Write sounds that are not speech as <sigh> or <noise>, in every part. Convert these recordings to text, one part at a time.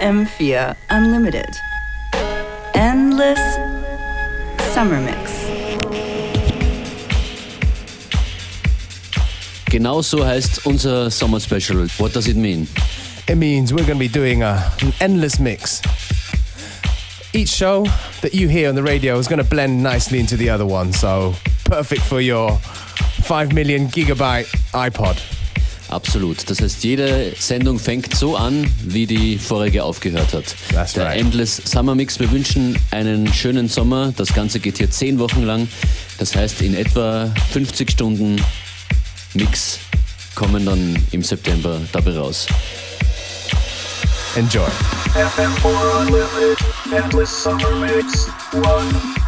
FM4 Unlimited. Endless Summer Mix. Genau so heißt unser Summer Special. What does it mean? It means we're going to be doing a, an endless mix. Each show that you hear on the radio is going to blend nicely into the other one, so perfect for your 5 million gigabyte iPod. Absolut. Das heißt, jede Sendung fängt so an, wie die vorige aufgehört hat. That's Der right. Endless Summer Mix. Wir wünschen einen schönen Sommer. Das Ganze geht hier zehn Wochen lang. Das heißt, in etwa 50 Stunden Mix kommen dann im September dabei raus. Enjoy. FM4 Unlimited, Endless Summer Mix 1.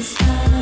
is love.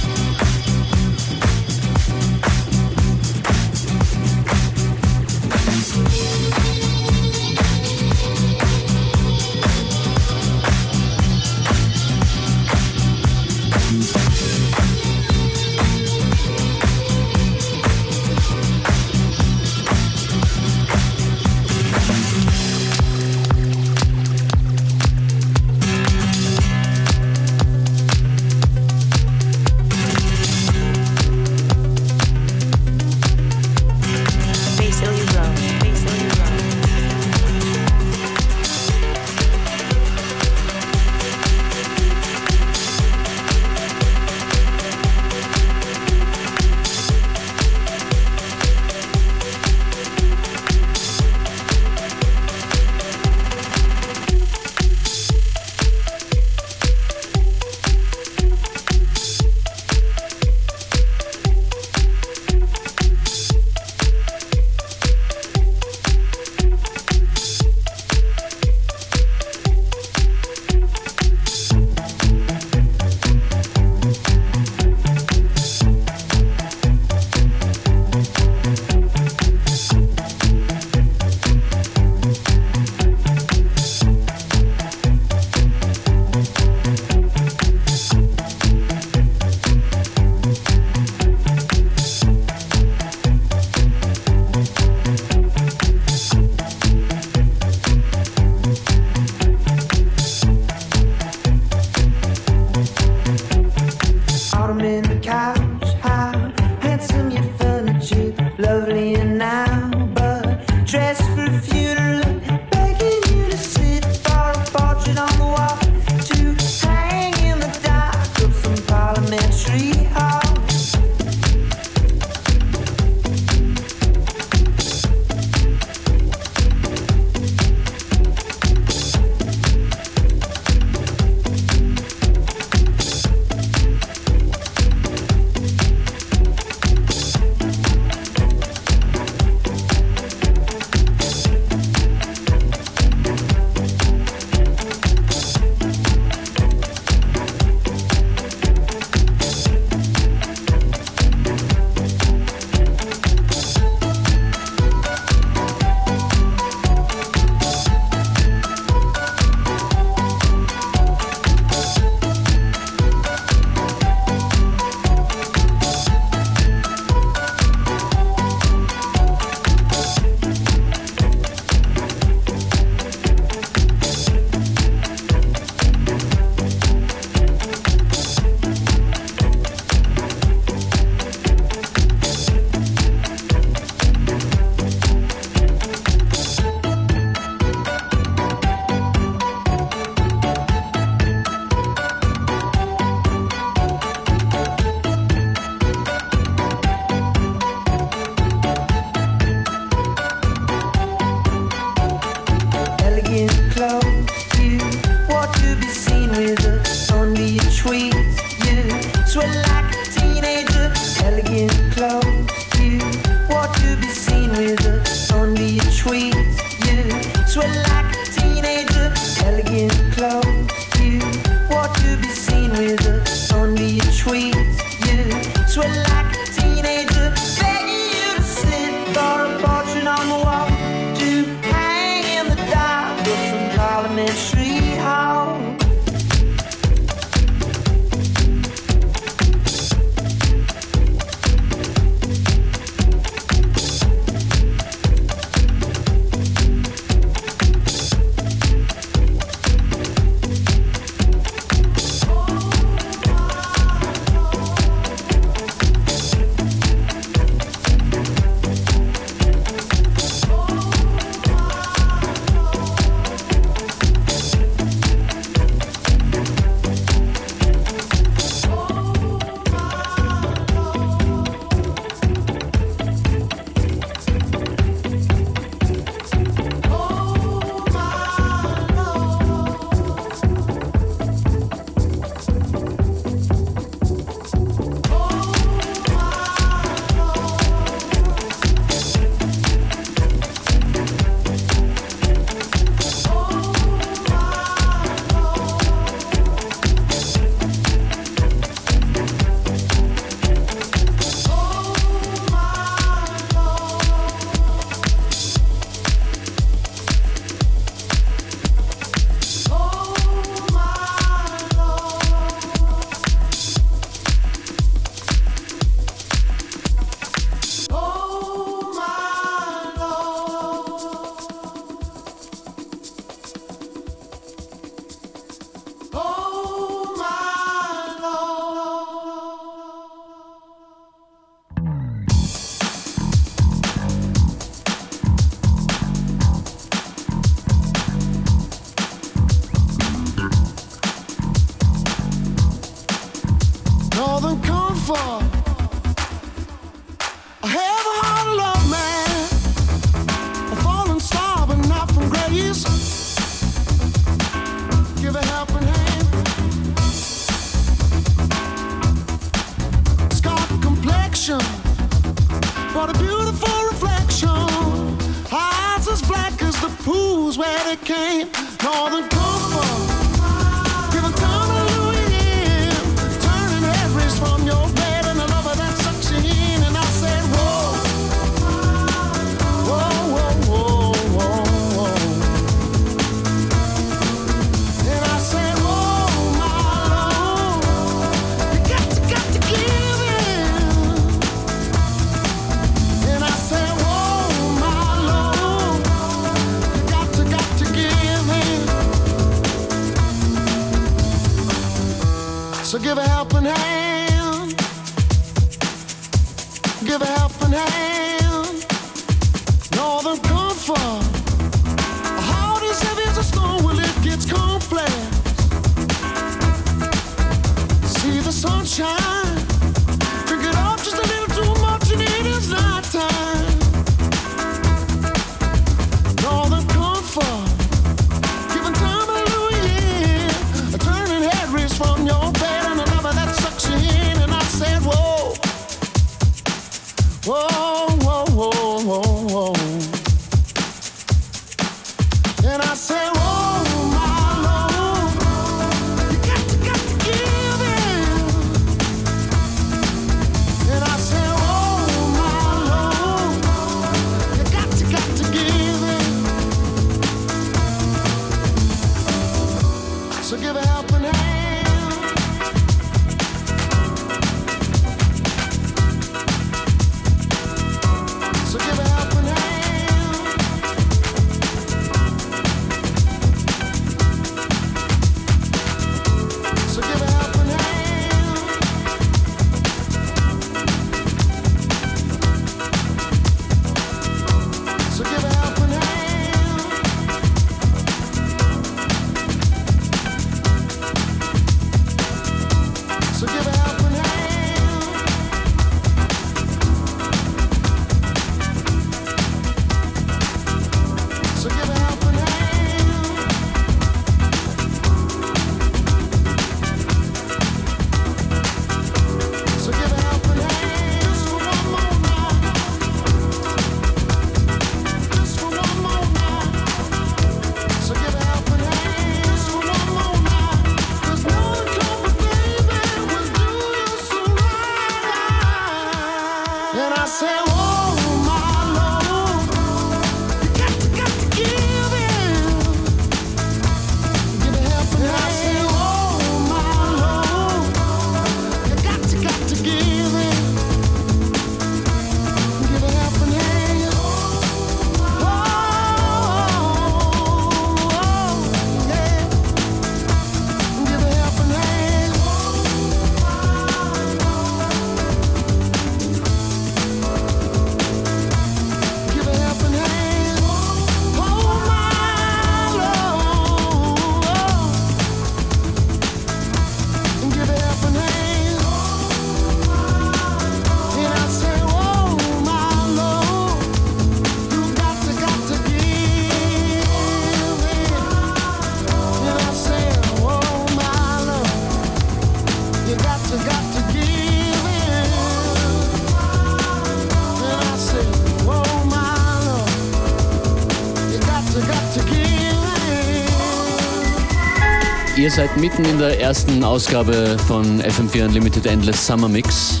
seid mitten in der ersten Ausgabe von FM4 Unlimited Endless Summer Mix.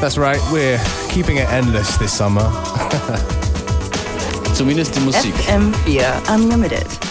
That's right, we're keeping it endless this summer. <laughs> Zumindest die Musik. FM4 Unlimited.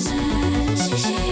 Sensation.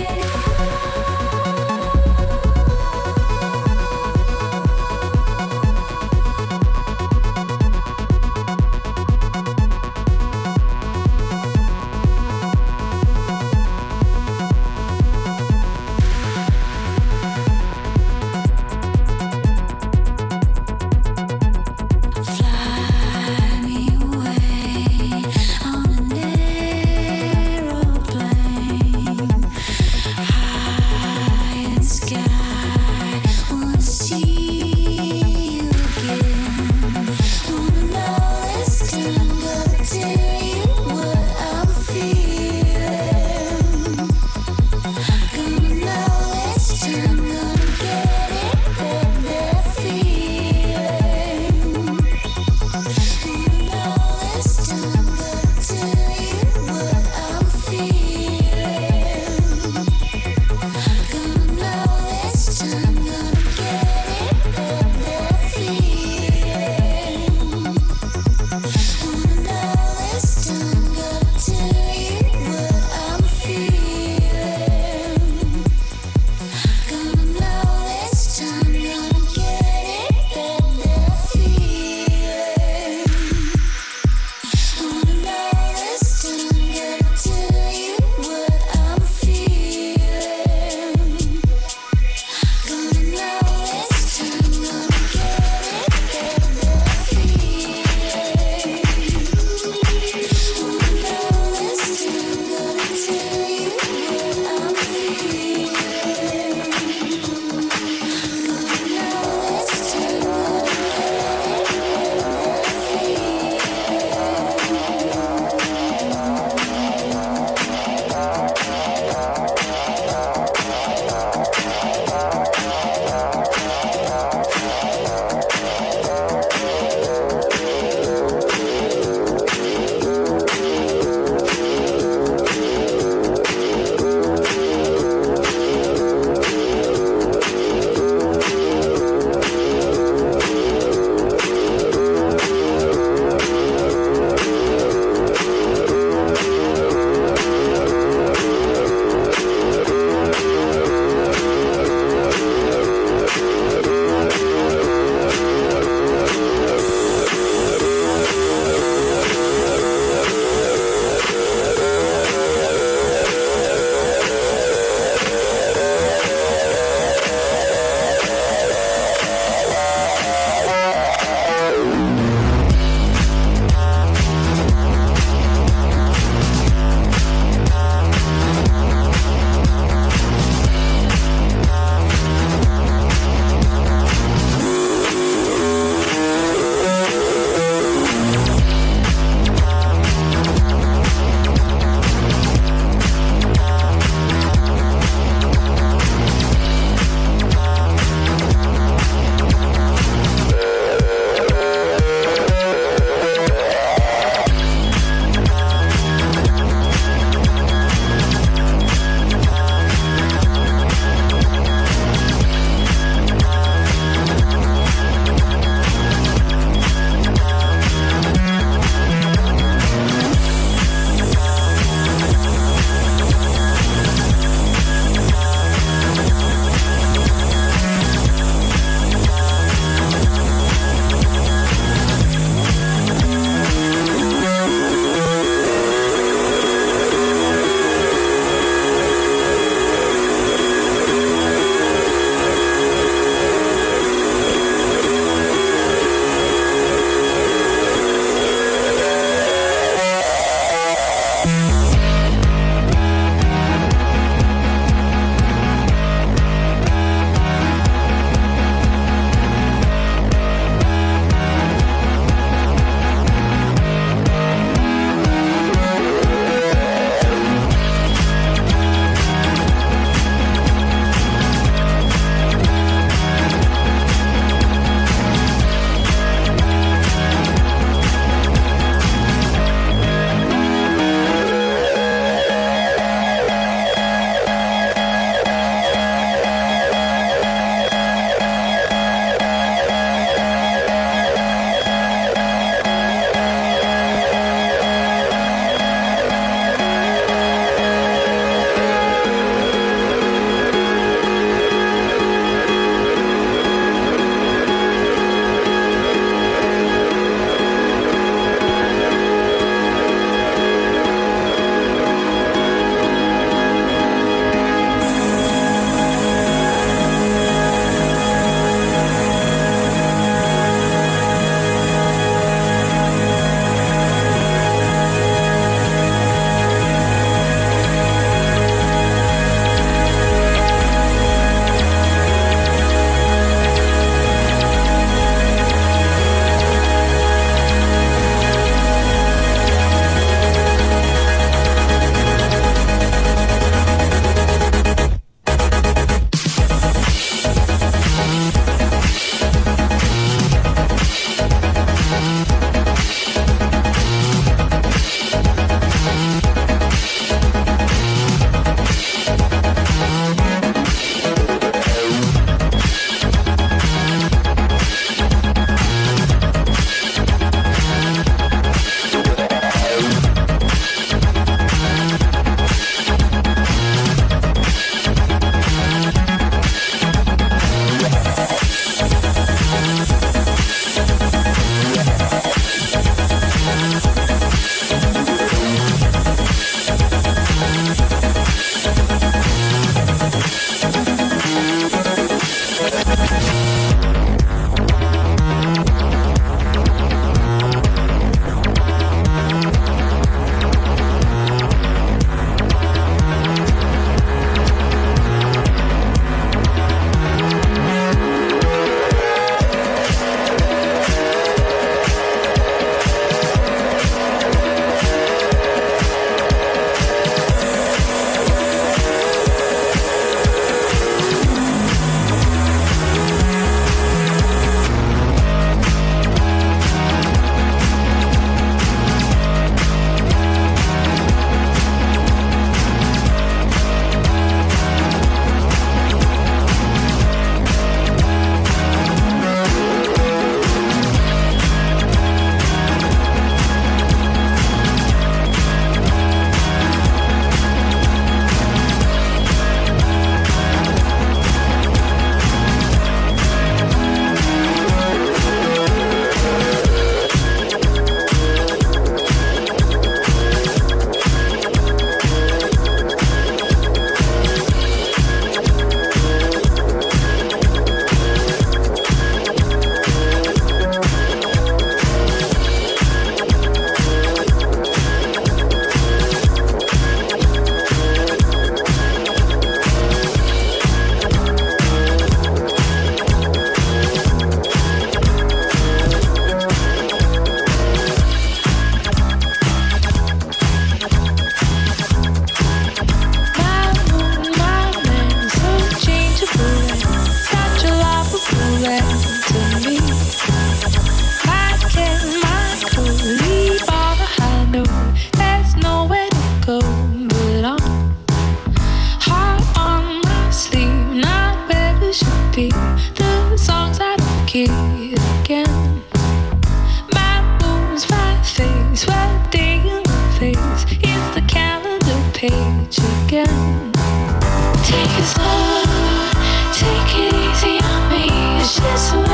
this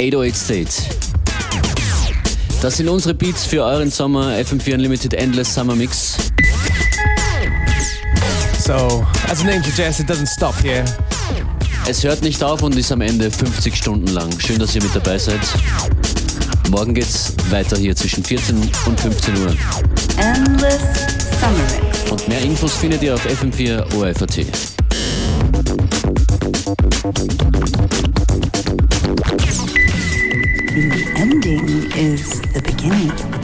808 State. Das sind unsere Beats für euren Sommer FM4 Unlimited Endless Summer Mix. So, as the name suggests, it doesn't stop here. Es hört nicht auf und ist am Ende 50 Stunden lang. Schön, dass ihr mit dabei seid. Morgen geht's weiter hier zwischen 14 und 15 Uhr. Endless Summer Mix. Und mehr Infos findet ihr auf fm4orf.at. The ending is the beginning.